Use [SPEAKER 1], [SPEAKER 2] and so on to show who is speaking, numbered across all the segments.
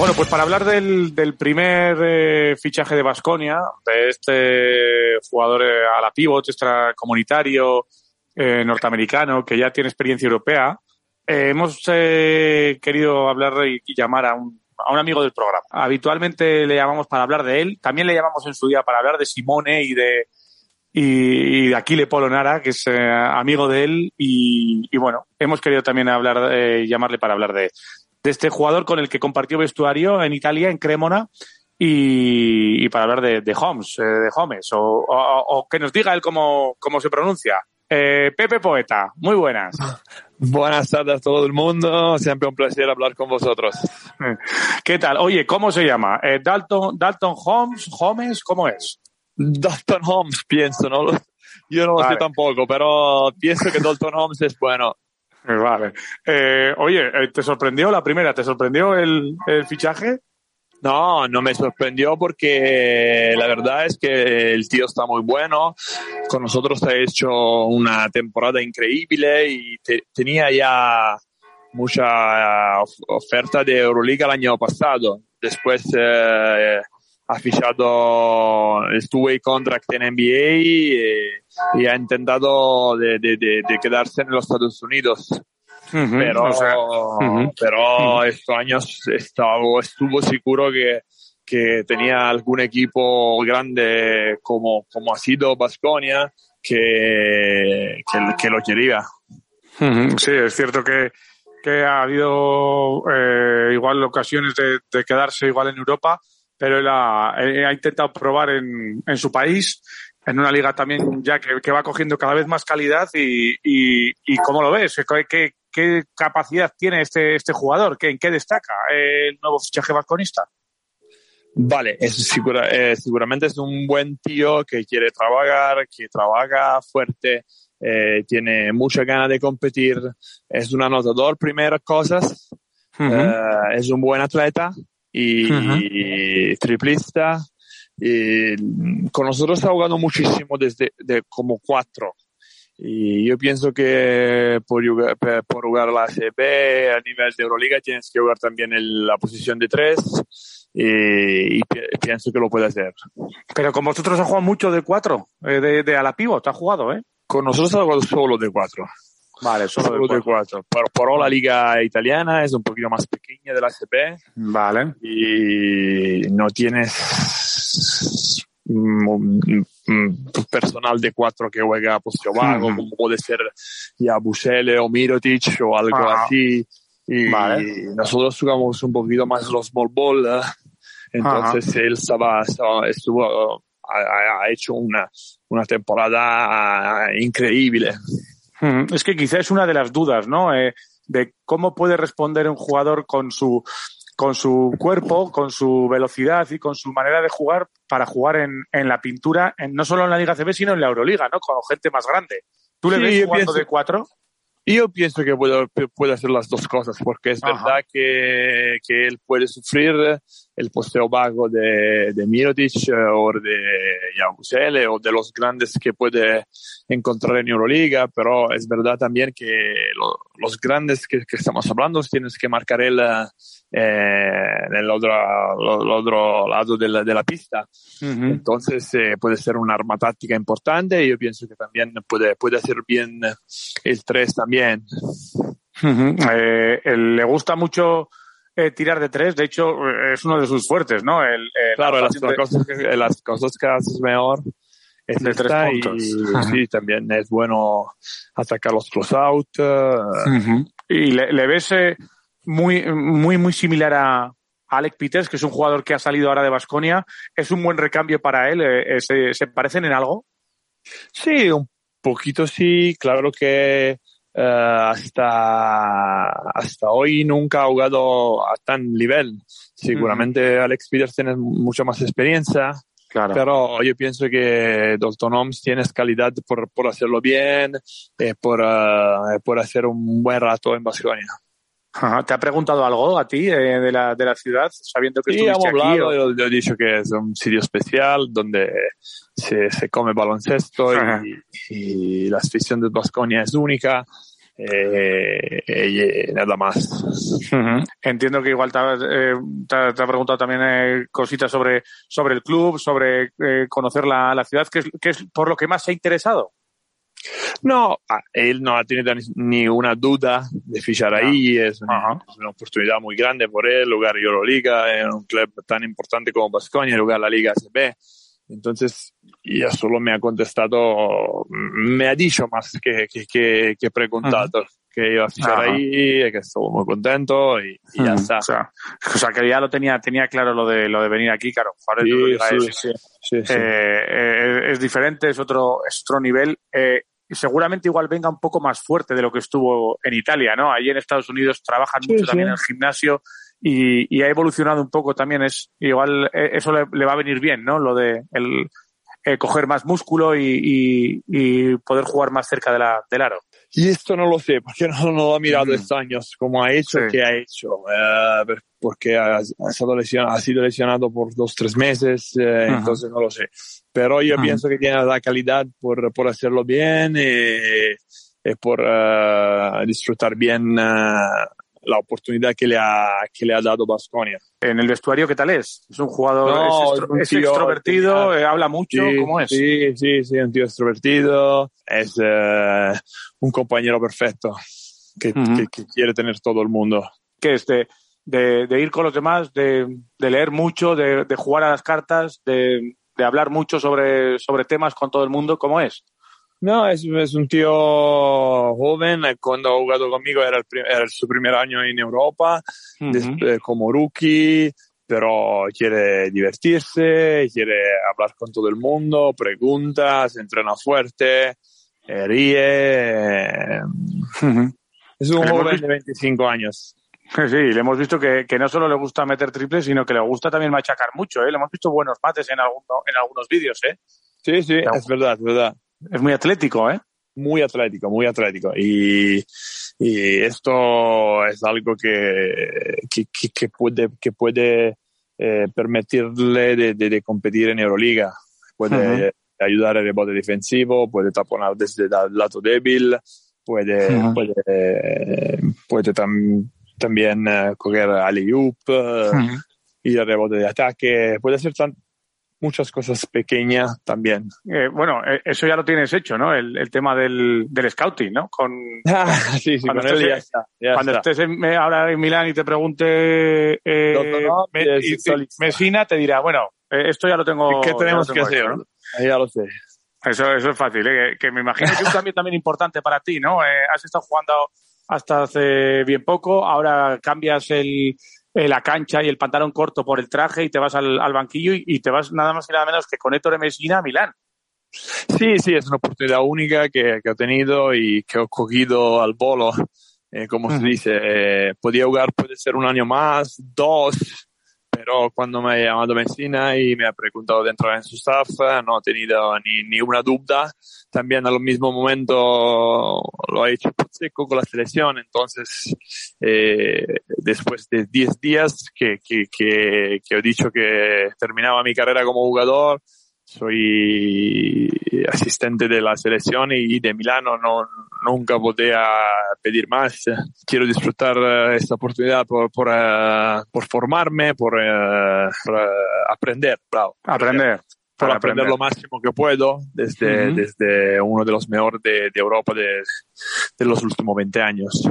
[SPEAKER 1] Bueno, pues para hablar del, primer eh, fichaje de Basconia, de este jugador eh, a la pivot, extracomunitario eh, norteamericano que ya tiene experiencia europea, eh, hemos eh, querido hablar y, llamar a un, a un amigo del programa. Habitualmente le llamamos para hablar de él, también le llamamos en su día para hablar de Simone y de y, de Aquile Polonara, que es amigo de él, y, y bueno, hemos querido también hablar, llamarle para hablar de, de este jugador con el que compartió vestuario en Italia, en Cremona, y, y para hablar de, de Holmes, eh, de Holmes, o, o, o que nos diga él cómo, cómo se pronuncia. Eh, Pepe Poeta, muy buenas.
[SPEAKER 2] Buenas tardes a todo el mundo, siempre un placer hablar con vosotros.
[SPEAKER 1] ¿Qué tal? Oye, ¿cómo se llama? Eh, Dalton, Dalton Holmes, Holmes, ¿cómo es?
[SPEAKER 2] Dalton Holmes, pienso, ¿no? Yo no lo
[SPEAKER 1] Vale.
[SPEAKER 2] sé tampoco, pero pienso que Dalton Holmes es bueno.
[SPEAKER 1] Vale. Eh, oye, eh, ¿te sorprendió la primera? ¿Te sorprendió el, el fichaje?
[SPEAKER 2] No, no me sorprendió porque la verdad es que el tío está muy bueno. Con nosotros ha hecho una temporada increíble y te- tenía ya mucha of- oferta de Euroliga el año pasado. Después eh, ha fichado el two-way contract en NBA y, y ha intentado de, de- de- de quedarse en los Estados Unidos pero,
[SPEAKER 1] o sea, ujú.
[SPEAKER 2] pero estos años estaba, estuvo seguro que, que tenía algún equipo grande como, como ha sido Basconia que, que, que lo quería.
[SPEAKER 1] Sí, es cierto que, que ha habido eh, igual ocasiones de, de quedarse igual en Europa, pero él ha, él ha intentado probar en, en su país, en una liga también ya que, que va cogiendo cada vez más calidad y, y, y ¿cómo lo ves? ¿Qué, qué, qué capacidad tiene este, este jugador? ¿Qué, ¿En qué destaca el nuevo fichaje vasconista?
[SPEAKER 2] Vale, es segura- eh, seguramente es un buen tío que quiere trabajar, que trabaja fuerte, eh, tiene mucha ganas de competir, es un anotador, primeras cosas, Eh, es un buen atleta y, y triplista. Y con nosotros ha jugado muchísimo desde de como cuatro. Y yo pienso que por jugar, por jugar la ACB a nivel de Euroliga tienes que jugar también en la posición de tres y, y pi- pienso que lo puede hacer.
[SPEAKER 1] Pero con vosotros ha jugado mucho de cuatro, eh, de, de a la pivot, ha jugado, ¿eh?
[SPEAKER 2] Con nosotros ha jugado solo de cuatro.
[SPEAKER 1] Vale, solo,
[SPEAKER 2] Solo
[SPEAKER 1] de cuatro.
[SPEAKER 2] ahora la liga italiana es un poquito más pequeña de la ACB.
[SPEAKER 1] Vale.
[SPEAKER 2] y no tienes mm, mm, personal de cuatro que juega a poste bajo,
[SPEAKER 1] Ujú.
[SPEAKER 2] como puede ser ya Busele o Mirotic o algo
[SPEAKER 1] Ajá.
[SPEAKER 2] así. Y
[SPEAKER 1] Vale.
[SPEAKER 2] nosotros jugamos un poquito más los small ball. ¿eh? Entonces él estaba, estaba- estuvo, ha, ha- ha hecho una, una temporada ah, increíble.
[SPEAKER 1] Es que quizá es una de las dudas, ¿no? Eh, de cómo puede responder un jugador con su con su cuerpo, con su velocidad y con su manera de jugar para jugar en, en la pintura, en, no solo en la Liga CB, sino en la Euroliga, ¿no? Con gente más grande. ¿Tú le
[SPEAKER 2] Sí,
[SPEAKER 1] ves
[SPEAKER 2] yo
[SPEAKER 1] jugando
[SPEAKER 2] pienso-
[SPEAKER 1] de cuatro?
[SPEAKER 2] Yo pienso que puede, puede hacer las dos cosas, porque es
[SPEAKER 1] Ajá.
[SPEAKER 2] verdad que, que él puede sufrir el posteo bajo de, de Mirotic eh, o de Yabusele o de los grandes que puede encontrar en Euroliga, pero es verdad también que lo- los grandes que, que estamos hablando tienes que marcar él eh, el otro, el otro lado de la, de la pista. Entonces eh, puede ser una arma táctica importante y yo pienso que también puede, puede hacer bien el 3 también.
[SPEAKER 1] Ujú. Eh, él- le gusta mucho eh, tirar de tres, de hecho eh, es uno de sus fuertes, ¿no? El, el-
[SPEAKER 2] Claro,
[SPEAKER 1] la
[SPEAKER 2] las
[SPEAKER 1] de-
[SPEAKER 2] cosas, que, las cosas que haces mejor es
[SPEAKER 1] De tres
[SPEAKER 2] esta y
[SPEAKER 1] puntos.
[SPEAKER 2] sí, también es bueno atacar los eh,
[SPEAKER 1] Ujú. Y le, le ves eh, muy, muy, muy similar a Alec Peters, que es un jugador que ha salido ahora de Basconia. ¿Es un buen recambio para él? Eh, eh, ¿Se, se parecen en algo?
[SPEAKER 2] Sí, un poquito sí, claro que eh, hasta, hasta hoy nunca ha jugado a tan nivel. Seguramente Alex Peters tiene mucha más experiencia,
[SPEAKER 1] Claro.
[SPEAKER 2] pero yo pienso que Dalton Holmes tiene calidad por, por hacerlo bien, y por, eh, por hacer un buen rato en Basconia.
[SPEAKER 1] Ajá. ¿Te ha preguntado algo a ti eh, de, la, de la ciudad, sabiendo que
[SPEAKER 2] Sí, hemos
[SPEAKER 1] estuviste aquí?
[SPEAKER 2] hablado,
[SPEAKER 1] o-
[SPEAKER 2] yo, yo he dicho que es un sitio especial donde se, se come baloncesto y, y la afición de Basconia es única eh, y nada más.
[SPEAKER 1] Ujú. Entiendo que igual te ha, eh, te ha- te ha preguntado también eh, cositas sobre, sobre el club, sobre eh, conocer la, la ciudad, que es, que es por lo que más se ha interesado.
[SPEAKER 2] No, ah, él no ha tenido ni, ni una duda de fichar ahí, es una, es una oportunidad muy grande por él, jugar Euroliga en un club tan importante como Basconia, jugar la Liga SB. Entonces, ya solo me ha contestado, me ha dicho más que, que, que, que preguntado que iba a fichar
[SPEAKER 1] Ajá.
[SPEAKER 2] ahí, y que estuvo muy contento y, y ya
[SPEAKER 1] Ujú.
[SPEAKER 2] está.
[SPEAKER 1] O sea, o sea, que ya lo tenía, tenía claro lo de, lo de venir aquí, claro.
[SPEAKER 2] Sí,
[SPEAKER 1] es,
[SPEAKER 2] sí, sí, sí.
[SPEAKER 1] eh, eh, es diferente, es otro, es otro nivel. Eh, y seguramente igual venga un poco más fuerte de lo que estuvo en Italia, ¿no? Allí en Estados Unidos trabajan
[SPEAKER 2] Sí,
[SPEAKER 1] mucho
[SPEAKER 2] sí.
[SPEAKER 1] también en el gimnasio y, y ha evolucionado un poco también. Es igual eh, eso le, le va a venir bien, ¿no? Lo de el eh, coger más músculo y, y- y poder jugar más cerca de la, del aro.
[SPEAKER 2] Y esto no lo sé, porque no, no lo he mirado
[SPEAKER 1] Mm.
[SPEAKER 2] estos años, cómo ha hecho,
[SPEAKER 1] Sí.
[SPEAKER 2] qué ha hecho, eh, porque ha, ha estado lesionado, ha sido lesionado por dos, tres meses, eh, entonces no lo sé. Pero yo
[SPEAKER 1] Ajá.
[SPEAKER 2] pienso que tiene la calidad por, por hacerlo bien y, y por eh, disfrutar bien eh, la oportunidad que le ha, que le ha dado Basconia.
[SPEAKER 1] En el vestuario, ¿qué tal es? Es un jugador,
[SPEAKER 2] No,
[SPEAKER 1] es,
[SPEAKER 2] un
[SPEAKER 1] es
[SPEAKER 2] tío
[SPEAKER 1] extrovertido,
[SPEAKER 2] genial.
[SPEAKER 1] eh, habla mucho,
[SPEAKER 2] Sí,
[SPEAKER 1] ¿cómo es?
[SPEAKER 2] Sí, sí, sí, un tío extrovertido, es eh, un compañero perfecto que,
[SPEAKER 1] Ujú.
[SPEAKER 2] que- que quiere tener todo el mundo.
[SPEAKER 1] que es de, de, ir con los demás, de, de leer mucho, de, de jugar a las cartas, de, de hablar mucho sobre, sobre temas con todo el mundo, ¿cómo es?
[SPEAKER 2] No, es, es un tío joven. eh, Cuando ha jugado conmigo era, el era su primer año en Europa, eh, como rookie, pero quiere divertirse, quiere hablar con todo el mundo, pregunta, se entrena fuerte, eh, ríe. eh. Es un joven de 25 años.
[SPEAKER 1] Sí, le hemos visto que, que no solo le gusta meter triples, sino que le gusta también machacar mucho, ¿eh? Le hemos visto buenos mates en, alguno- en algunos vídeos, ¿eh?
[SPEAKER 2] Sí, sí, es verdad, es verdad.
[SPEAKER 1] Es muy atlético, ¿eh?
[SPEAKER 2] muy atlético, muy atlético. Y, y esto es algo que, que, que- puede, que puede eh, permitirle de, de- de competir en Euroliga. Puede ayudar al rebote defensivo, puede taponar desde el lado débil, puede, puede, puede tam- también eh, coger alley-oop, eh, ir al rebote de ataque, puede hacer tan- muchas cosas pequeñas también.
[SPEAKER 1] Eh, bueno, eh, eso ya lo tienes hecho, ¿no? El, el tema del, del scouting, ¿no? Con,
[SPEAKER 2] Ah, sí, sí,
[SPEAKER 1] Cuando
[SPEAKER 2] con él
[SPEAKER 1] estés
[SPEAKER 2] ya
[SPEAKER 1] en-
[SPEAKER 2] está. ya
[SPEAKER 1] cuando
[SPEAKER 2] está.
[SPEAKER 1] estés en- eh, ahora en Milán y te pregunte eh,
[SPEAKER 2] No,
[SPEAKER 1] Me- y-. Mesina, te dirá, bueno, eh, esto ya lo tengo.
[SPEAKER 2] ¿Qué
[SPEAKER 1] ya
[SPEAKER 2] tenemos
[SPEAKER 1] lo
[SPEAKER 2] que
[SPEAKER 1] tengo
[SPEAKER 2] hacer?
[SPEAKER 1] hecho, ¿no?
[SPEAKER 2] Ya lo sé.
[SPEAKER 1] Eso, eso es fácil, ¿eh? que, que me imagino que es un cambio también importante para ti, ¿no? Has estado jugando hasta hace bien poco, ahora cambias el, eh, la cancha y el pantalón corto por el traje y te vas al, al banquillo y, y te vas nada más y nada menos que con Ettore Messina a Milán.
[SPEAKER 2] Sí, sí, es una oportunidad única que, que he tenido y que he cogido al bolo. Eh, como se dice, eh, podía jugar, puede ser un año más, dos, pero cuando me ha llamado Messina y me ha preguntado de entrar en su staff, no he tenido ni, ni una duda. También al mismo momento lo ha hecho Pozzeco con la selección, entonces eh, después de 10 días que, que, que, he dicho que terminaba mi carrera como jugador, soy asistente de la selección y de Milano, no, nunca podía pedir más. Quiero disfrutar eh, esta oportunidad por, por, eh, por formarme, por, por, eh, aprender, bravo.
[SPEAKER 1] Aprender. Para
[SPEAKER 2] aprender
[SPEAKER 1] aprender.
[SPEAKER 2] lo máximo que puedo desde,
[SPEAKER 1] Ujú.
[SPEAKER 2] desde uno de los mejores de, de Europa de, de los últimos 20 años.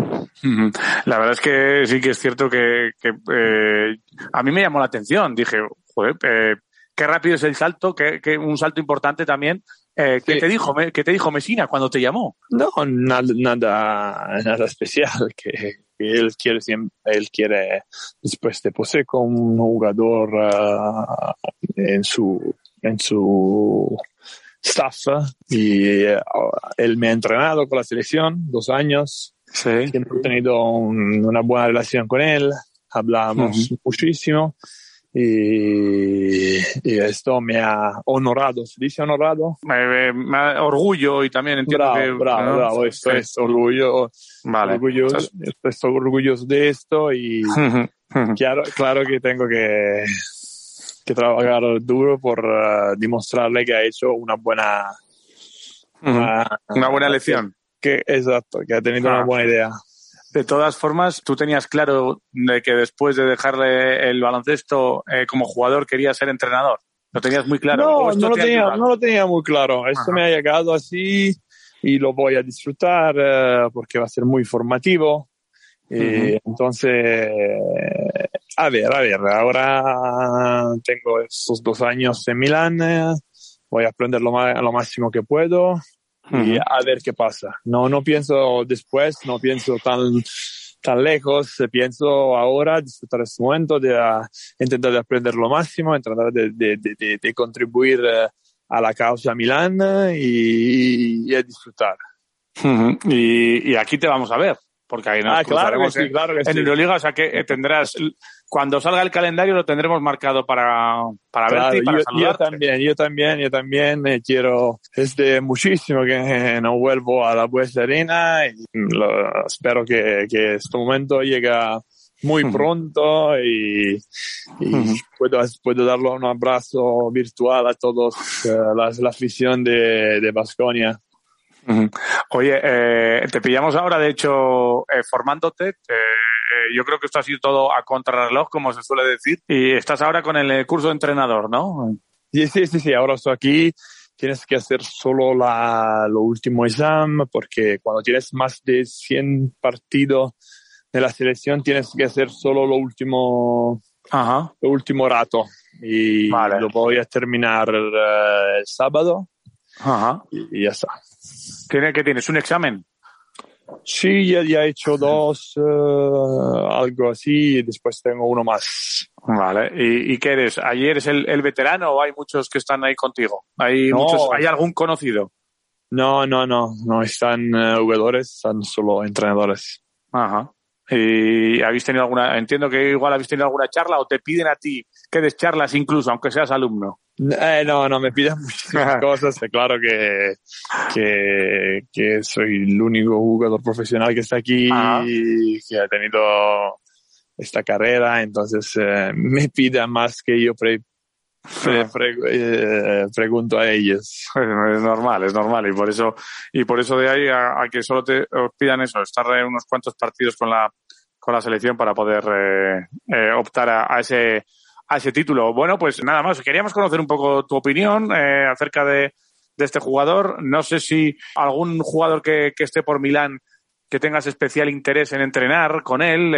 [SPEAKER 1] La verdad es que sí que es cierto que, que, eh, a mí me llamó la atención. Dije, joder, eh, qué rápido es el salto, que, que un salto importante también. Eh, ¿qué,
[SPEAKER 2] Sí.
[SPEAKER 1] te dijo, ¿Qué te dijo Mesina cuando te llamó?
[SPEAKER 2] No, nada, nada, nada especial, que, él quiere siempre, él quiere después de poseer con un jugador ah, en su, en su, staff y eh, él me ha entrenado con la selección dos años.
[SPEAKER 1] Sí.
[SPEAKER 2] Siempre he tenido un- una buena relación con él, hablamos muchísimo y, y esto me ha honorado, ¿se dice honorado?
[SPEAKER 1] Me, me da orgullo y también entiendo
[SPEAKER 2] bravo,
[SPEAKER 1] que...
[SPEAKER 2] bravo,
[SPEAKER 1] ¿no?
[SPEAKER 2] bravo, esto
[SPEAKER 1] Sí.
[SPEAKER 2] es orgullo,
[SPEAKER 1] Vale.
[SPEAKER 2] orgulloso, estoy orgulloso de esto y claro, claro que tengo que, que trabajar duro por eh, demostrarle que ha hecho una buena una,
[SPEAKER 1] Una buena lección.
[SPEAKER 2] que exacto, que ha tenido
[SPEAKER 1] Ah.
[SPEAKER 2] una buena idea.
[SPEAKER 1] De todas formas, tú tenías claro de que después de dejarle el baloncesto eh, como jugador querías ser entrenador. Lo tenías muy claro.
[SPEAKER 2] No,
[SPEAKER 1] ¿O esto
[SPEAKER 2] no lo, tenía,
[SPEAKER 1] ayudado?
[SPEAKER 2] no lo tenía muy claro. Esto
[SPEAKER 1] Ajá.
[SPEAKER 2] me ha llegado así y lo voy a disfrutar eh, porque va a ser muy formativo. Y Entonces, a ver, a ver, ahora tengo estos dos años en Milán, eh, voy a aprender lo, lo máximo que puedo y a ver qué pasa. No, no pienso después, no pienso tan, tan lejos, eh, pienso ahora disfrutar este momento, de ah, intentar de aprender lo máximo, intentar de, de, de, contribuir eh, a la causa Milán y, y a disfrutar.
[SPEAKER 1] Y aquí te vamos a ver, porque ahí nos
[SPEAKER 2] Ah, claro que
[SPEAKER 1] cruzaremos
[SPEAKER 2] sí, claro que
[SPEAKER 1] en
[SPEAKER 2] sí.
[SPEAKER 1] Euroliga, o sea que eh, tendrás, cuando salga el calendario lo tendremos marcado para, para
[SPEAKER 2] Claro,
[SPEAKER 1] verte y para
[SPEAKER 2] yo, yo también, yo también, yo también eh, quiero, desde muchísimo que eh, no vuelvo a la Buesa Arena y lo- espero que, que este momento llegue muy pronto y, y puedo, puedo darle un abrazo virtual a todos eh, la, la afición de, de Baskonia.
[SPEAKER 1] Oye, eh, te pillamos ahora, de hecho, eh, formándote. eh, yo creo que esto ha sido todo a contrarreloj, como se suele decir. Y estás ahora con el curso de entrenador, ¿no?
[SPEAKER 2] Sí, sí, sí, sí, ahora estoy aquí. Tienes que hacer solo la, lo último examen porque cuando tienes más de 100 partidos de la selección tienes que hacer solo lo último,
[SPEAKER 1] Ajá.
[SPEAKER 2] lo último rato. Y
[SPEAKER 1] Vale.
[SPEAKER 2] lo voy a terminar el sábado
[SPEAKER 1] Ajá.
[SPEAKER 2] y, y ya está.
[SPEAKER 1] ¿Tiene, ¿Qué tienes? ¿Un examen?
[SPEAKER 2] Sí, ya, ya he hecho dos, eh, algo así, y después tengo uno más.
[SPEAKER 1] Vale. ¿Y, y qué eres? ¿Allí eres el, el veterano o hay muchos que están ahí contigo? ¿Hay,
[SPEAKER 2] No.
[SPEAKER 1] muchos, ¿hay algún conocido?
[SPEAKER 2] No, no, no, no están eh, jugadores, están solo entrenadores.
[SPEAKER 1] Ajá. ¿Y habéis tenido alguna, entiendo que igual habéis tenido alguna charla o te piden a ti que des charlas incluso, aunque seas alumno?
[SPEAKER 2] Eh, no, no, me piden muchísimas cosas. Es claro que, que, que soy el único jugador profesional que está aquí,
[SPEAKER 1] Ajá.
[SPEAKER 2] que ha tenido esta carrera, entonces eh, me piden más que yo pre- pre- pre- eh, pregunto a ellos.
[SPEAKER 1] Es normal, es normal. Y por eso, y por eso de ahí a, a que solo te os pidan eso, estar en unos cuantos partidos con la, con la selección para poder eh, eh, optar a, a ese, a ese título. Bueno, pues nada más. Queríamos conocer un poco tu opinión eh, acerca de, de este jugador. No sé si algún jugador que, que esté por Milán que tengas especial interés en entrenar con él.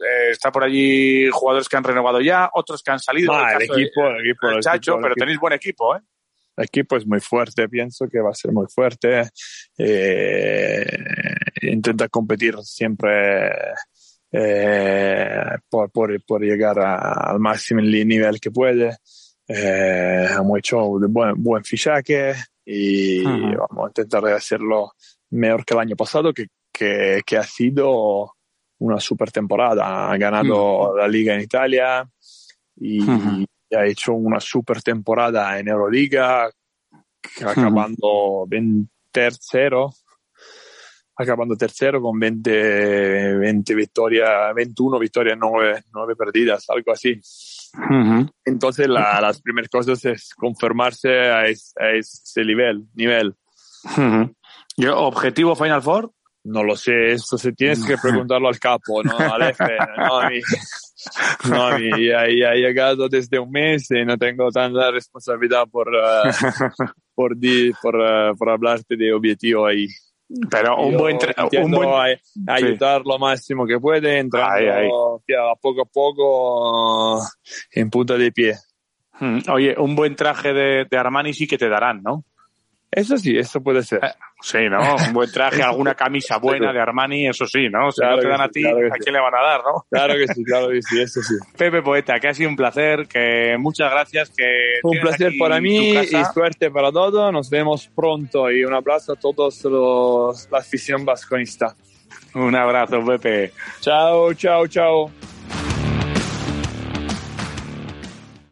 [SPEAKER 1] Eh, está por allí jugadores que han renovado ya, otros que han salido.
[SPEAKER 2] Ah,
[SPEAKER 1] el
[SPEAKER 2] el
[SPEAKER 1] caso de-
[SPEAKER 2] equipo, el equipo,
[SPEAKER 1] el Chacho,
[SPEAKER 2] equipo,
[SPEAKER 1] pero
[SPEAKER 2] equipo.
[SPEAKER 1] tenéis buen equipo, ¿eh?
[SPEAKER 2] El equipo es muy fuerte, pienso que va a ser muy fuerte. Eh, intenta competir siempre eh, por, por, por llegar a- al máximo nivel que puede. Eh, hemos hecho un buen, buen fichaje y vamos a intentar hacerlo mejor que el año pasado, que, que, que ha sido una super temporada. Ha ganado la liga en Italia y,
[SPEAKER 1] Ujú.
[SPEAKER 2] y ha hecho una super temporada en Euroliga, acabando en tercero, acabando tercero con 20, 20 victorias, 21 victorias, 9, 9 perdidas, algo así. Entonces la- las primeras cosas es confirmarse a, es- a ese nivel, nivel.
[SPEAKER 1] Ujú. Yo, objetivo Final Four.
[SPEAKER 2] No lo sé, eso se tienes que preguntarlo al capo, no al F, no a mí. No a mí, ya, ya he llegado desde un mes y no tengo tanta responsabilidad por, eh, por, di- por, eh, por hablarte de objetivo ahí.
[SPEAKER 1] Pero un
[SPEAKER 2] Yo
[SPEAKER 1] buen, un buen
[SPEAKER 2] a- ayudar lo máximo que puede, entrando
[SPEAKER 1] Ahí, ahí.
[SPEAKER 2] ya poco a poco en punta de pie.
[SPEAKER 1] Mm, Oye, un buen traje de, de Armani sí que te darán, ¿no?
[SPEAKER 2] Eso sí, eso puede ser.
[SPEAKER 1] Eh, sí, ¿no? Un buen traje, alguna camisa buena de Armani, eso sí, ¿no? Si
[SPEAKER 2] Claro
[SPEAKER 1] no te dan a
[SPEAKER 2] sí,
[SPEAKER 1] ti,
[SPEAKER 2] claro
[SPEAKER 1] ¿a
[SPEAKER 2] sí.
[SPEAKER 1] quién le van a dar, no?
[SPEAKER 2] Claro que sí, claro que sí, eso sí.
[SPEAKER 1] Pepe Poeta, que ha sido un placer, que muchas gracias, que
[SPEAKER 2] Un placer para mí y suerte para todos. Nos vemos pronto y un abrazo a todos los, la afición vasconista.
[SPEAKER 1] Un abrazo, Pepe.
[SPEAKER 2] Chao, chao, chao.